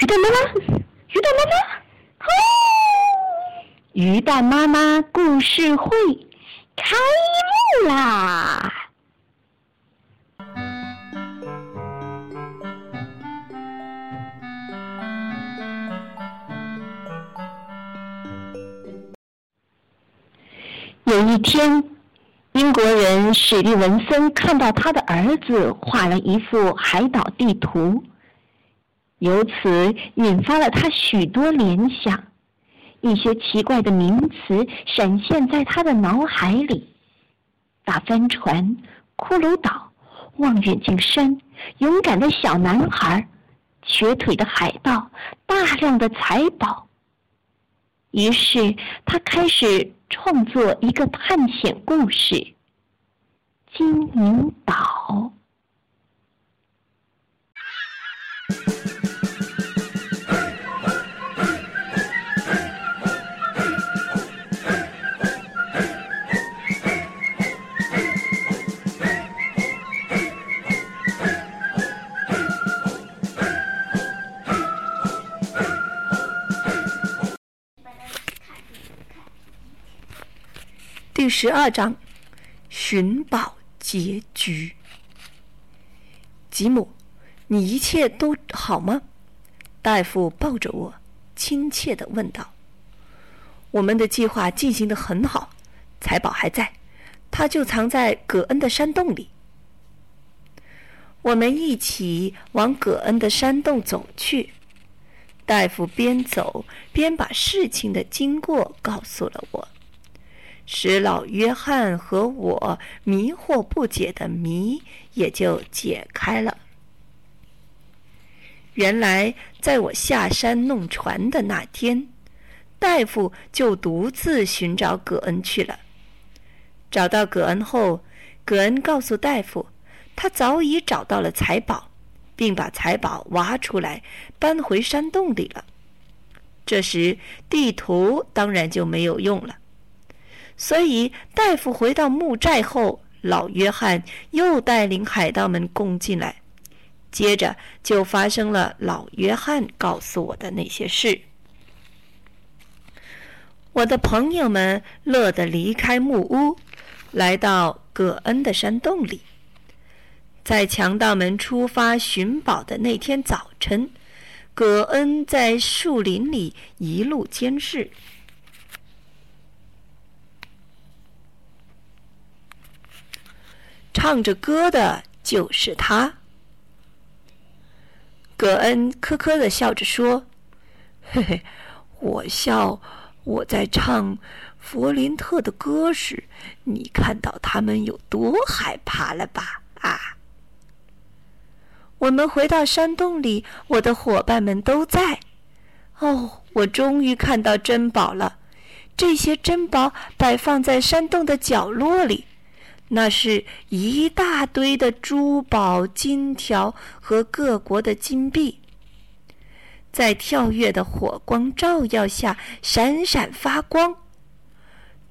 鱼蛋妈妈，鱼蛋妈妈，哦！鱼蛋妈妈故事会开幕啦！有一天，英国人史蒂文森看到他的儿子画了一幅海岛地图。由此引发了他许多联想，一些奇怪的名词闪现在他的脑海里：大帆船、骷髅岛、望远镜山、勇敢的小男孩、瘸腿的海盗、大量的财宝。于是他开始创作一个探险故事《金银岛》。第十二章，寻宝结局。吉姆，你一切都好吗？大夫抱着我，亲切的问道。我们的计划进行的很好，财宝还在，它就藏在葛恩的山洞里。我们一起往葛恩的山洞走去。大夫边走边把事情的经过告诉了我。使老约翰和我迷惑不解的谜也就解开了。原来，在我下山弄船的那天，大夫就独自寻找葛恩去了。找到葛恩后，葛恩告诉大夫，他早已找到了财宝，并把财宝挖出来搬回山洞里了。这时，地图当然就没有用了。所以，大夫回到木寨后，老约翰又带领海盗们攻进来。接着就发生了老约翰告诉我的那些事。我的朋友们乐得离开木屋，来到葛恩的山洞里。在强盗们出发寻宝的那天早晨，葛恩在树林里一路监视。唱着歌的就是他。葛恩呵呵的笑着说：“ 嘿嘿，我笑我在唱弗林特的歌时，你看到他们有多害怕了吧？啊！”我们回到山洞里，我的伙伴们都在。哦，我终于看到珍宝了！这些珍宝摆放在山洞的角落里。那是一大堆的珠宝、金条和各国的金币，在跳跃的火光照耀下闪闪发光。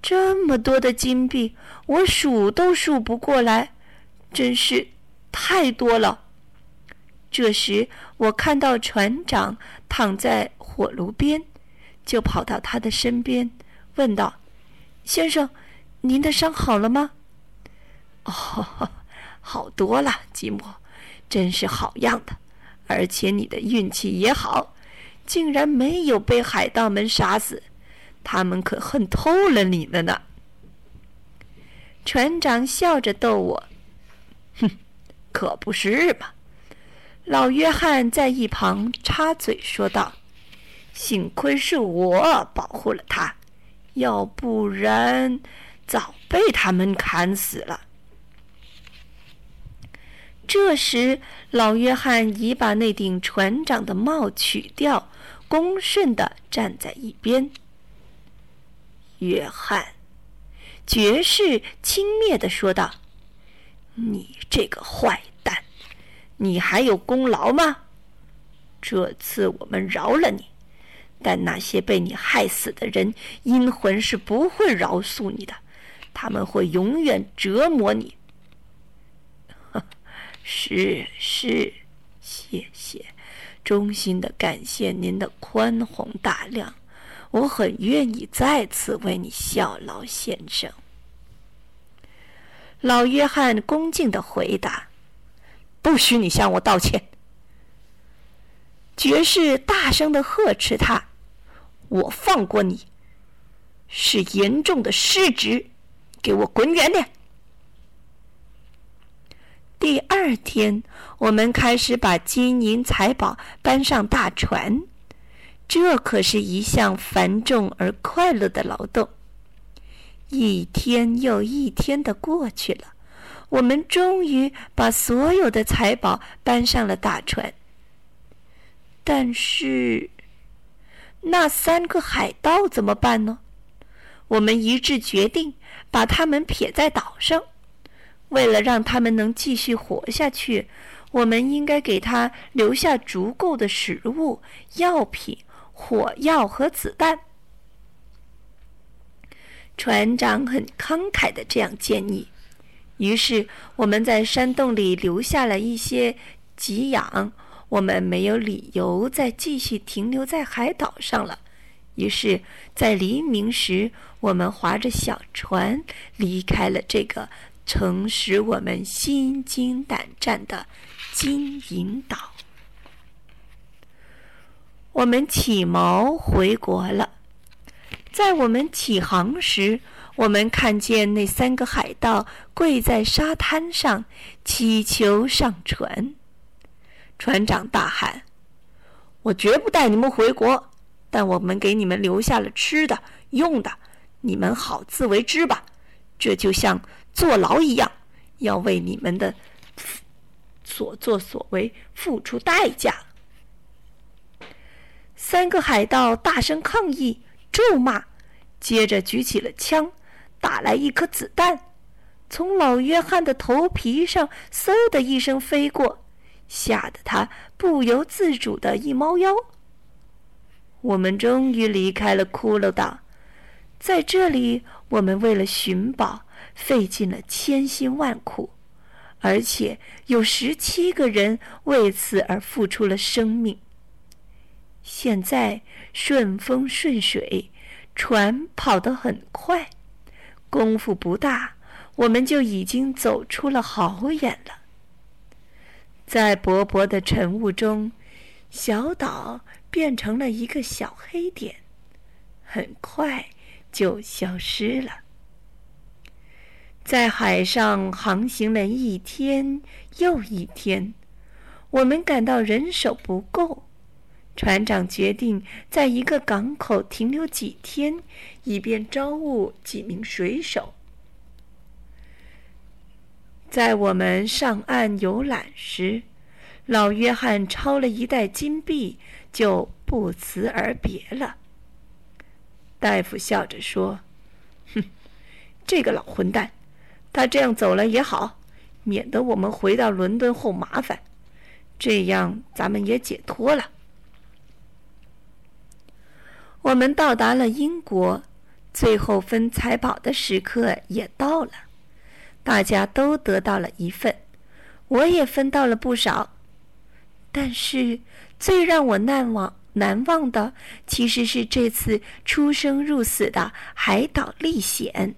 这么多的金币，我数都数不过来，真是太多了。这时，我看到船长躺在火炉边，就跑到他的身边，问道：“先生，您的伤好了吗？”哦，好多了，吉姆，真是好样的！而且你的运气也好，竟然没有被海盗们杀死，他们可恨透了你了呢。船长笑着逗我：“哼，可不是嘛。”老约翰在一旁插嘴说道：“幸亏是我保护了他，要不然早被他们砍死了。”这时，老约翰已把那顶船长的帽取掉，恭顺地站在一边。约翰，爵士轻蔑地说道：“你这个坏蛋，你还有功劳吗？这次我们饶了你，但那些被你害死的人，阴魂是不会饶恕你的，他们会永远折磨你。”是是，谢谢，衷心的感谢您的宽宏大量，我很愿意再次为你效劳，先生。”老约翰恭敬的回答：“不许你向我道歉。”爵士大声的呵斥他：“我放过你，是严重的失职，给我滚远点！”第二天，我们开始把金银财宝搬上大船，这可是一项繁重而快乐的劳动。一天又一天的过去了，我们终于把所有的财宝搬上了大船。但是，那三个海盗怎么办呢？我们一致决定把他们撇在岛上。为了让他们能继续活下去，我们应该给他留下足够的食物、药品、火药和子弹。船长很慷慨的这样建议。于是，我们在山洞里留下了一些给养。我们没有理由再继续停留在海岛上了。于是，在黎明时，我们划着小船离开了这个曾使我们心惊胆战的金银岛。我们起锚回国了。在我们起航时，我们看见那三个海盗跪在沙滩上，祈求上船。船长大喊：“我绝不带你们回国，但我们给你们留下了吃的、用的，你们好自为之吧。这就像坐牢一样，要为你们的所作所为付出代价。”三个海盗大声抗议、咒骂，接着举起了枪，打来一颗子弹，从老约翰的头皮上嗖的一声飞过。吓得他不由自主的一猫腰。我们终于离开了骷髅岛，在这里，我们为了寻宝费尽了千辛万苦，而且有十七个人为此而付出了生命。现在顺风顺水，船跑得很快，功夫不大，我们就已经走出了好远了。在薄薄的晨雾中，小岛变成了一个小黑点，很快就消失了。在海上航行了一天又一天，我们感到人手不够，船长决定在一个港口停留几天，以便招募几名水手。在我们上岸游览时，老约翰抄了一袋金币，就不辞而别了。大夫笑着说：“哼，这个老混蛋，他这样走了也好，免得我们回到伦敦后麻烦。这样咱们也解脱了。”我们到达了英国，最后分财宝的时刻也到了。大家都得到了一份，我也分到了不少。但是最让我难忘难忘的，其实是这次出生入死的海岛历险，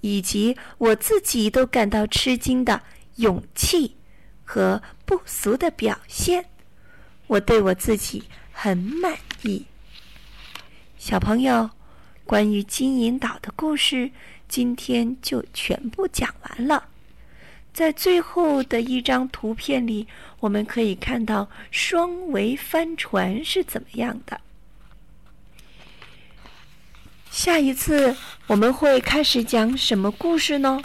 以及我自己都感到吃惊的勇气和不俗的表现。我对我自己很满意。小朋友，关于金银岛的故事。今天就全部讲完了。在最后的一张图片里，我们可以看到双桅帆船是怎么样的。下一次我们会开始讲什么故事呢？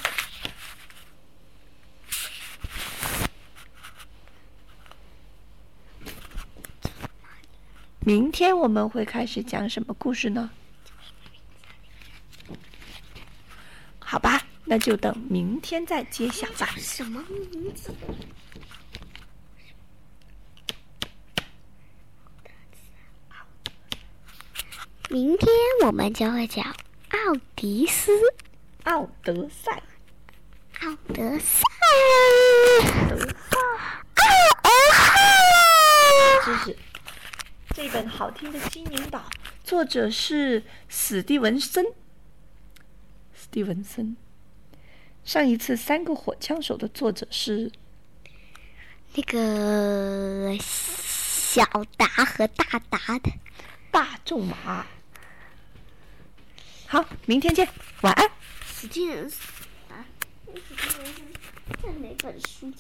明天我们会开始讲什么故事呢？好吧，那就等明天再揭晓吧。什么名字？明天我们将会讲奥迪斯、奥德赛、奥德赛、德赛、知识。这本好听的《金银岛》，作者是史蒂文森。史蒂文森。上一次《三个火枪手》的作者是那个小达和大达的大仲马。好，明天见，晚安。史蒂文森啊，史蒂文森在哪本书？